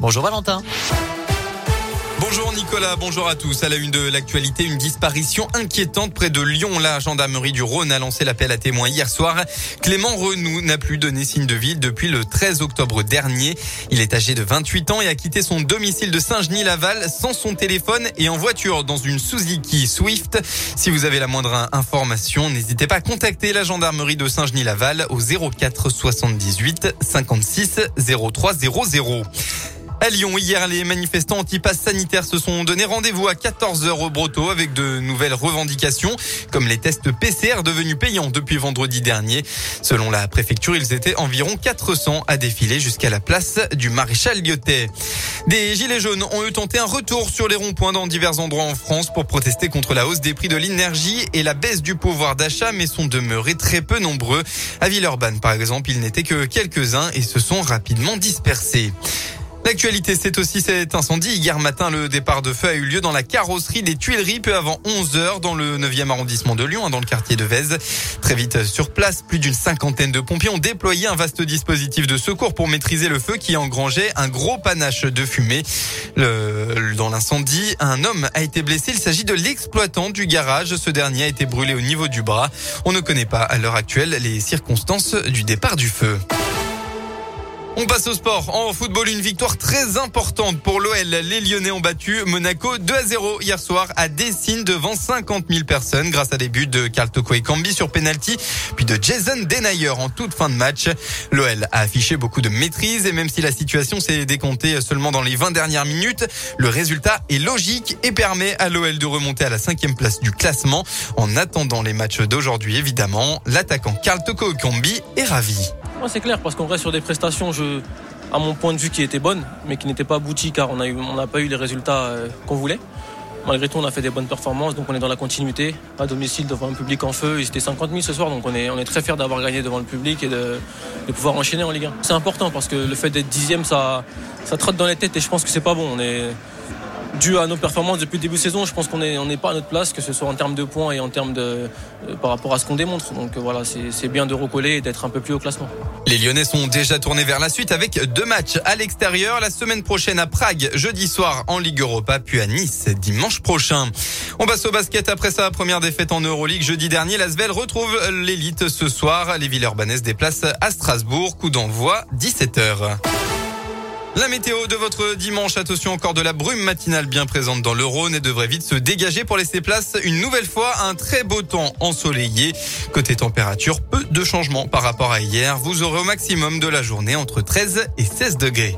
Bonjour Valentin. Bonjour Nicolas, bonjour à tous. À la une de l'actualité, une disparition inquiétante près de Lyon. La gendarmerie du Rhône a lancé l'appel à témoins hier soir. Clément Renou n'a plus donné signe de vie depuis le 13 octobre dernier. Il est âgé de 28 ans et a quitté son domicile de Saint-Genis-Laval sans son téléphone et en voiture dans une Suzuki Swift. Si vous avez la moindre information, n'hésitez pas à contacter la gendarmerie de Saint-Genis-Laval au 04 78 56 03 00. À Lyon, hier, les manifestants anti-pass sanitaires se sont donné rendez-vous à 14h au Broto avec de nouvelles revendications, comme les tests PCR devenus payants depuis vendredi dernier. Selon la préfecture, ils étaient environ 400 à défiler jusqu'à la place du maréchal Lyotet. Des gilets jaunes ont eu tenté un retour sur les ronds-points dans divers endroits en France pour protester contre la hausse des prix de l'énergie et la baisse du pouvoir d'achat, mais sont demeurés très peu nombreux. À Villeurbanne, par exemple, ils n'étaient que quelques-uns et se sont rapidement dispersés. L'actualité, c'est aussi cet incendie. Hier matin, le départ de feu a eu lieu dans la carrosserie des Tuileries peu avant 11 heures dans le 9e arrondissement de Lyon, hein, dans le quartier de Vèze. Très vite sur place, plus d'une cinquantaine de pompiers ont déployé un vaste dispositif de secours pour maîtriser le feu qui engrangeait un gros panache de fumée. Dans l'incendie, un homme a été blessé. Il s'agit de l'exploitant du garage. Ce dernier a été brûlé au niveau du bras. On ne connaît pas à l'heure actuelle les circonstances du départ du feu. On passe au sport. En football, une victoire très importante pour l'OL. Les Lyonnais ont battu Monaco 2 à 0 hier soir à Dessine devant 50 000 personnes grâce à des buts de Carl Toko et Cambi sur penalty, puis de Jason Denayer en toute fin de match. L'OL a affiché beaucoup de maîtrise et même si la situation s'est décomptée seulement dans les 20 dernières minutes, le résultat est logique et permet à l'OL de remonter à la cinquième place du classement. En attendant les matchs d'aujourd'hui, évidemment, l'attaquant Carl Toko Cambi est ravi c'est clair, parce qu'on reste sur des prestations, à mon point de vue, qui étaient bonnes, mais qui n'étaient pas abouties car on n'a pas eu les résultats euh, qu'on voulait. Malgré tout, on a fait des bonnes performances, donc on est dans la continuité, à domicile, devant un public en feu. Ils étaient 50 000 ce soir, donc on est, on très fiers d'avoir gagné devant le public et de, pouvoir enchaîner en Ligue 1. C'est important parce que le fait d'être dixième, ça, ça trotte dans les têtes et je pense que c'est pas bon. On dû à nos performances depuis le début de saison, je pense qu'on n'est pas à notre place, que ce soit en termes de points et en termes de euh, par rapport à ce qu'on démontre. Donc euh, voilà, c'est bien de recoller et d'être un peu plus au classement. Les Lyonnais sont déjà tournés vers la suite avec deux matchs à l'extérieur la semaine prochaine à Prague, jeudi soir en Ligue Europa, puis à Nice dimanche prochain. On passe au basket après sa première défaite en Euroleague jeudi dernier. L'Asvel retrouve l'élite ce soir. Les Villeurbanaises déplacent à Strasbourg. Coup d'envoi 17h. La météo de votre dimanche, attention encore de la brume matinale bien présente dans le Rhône et devrait vite se dégager pour laisser place une nouvelle fois à un très beau temps ensoleillé. Côté température, peu de changements par rapport à hier. Vous aurez au maximum de la journée entre 13 et 16 degrés.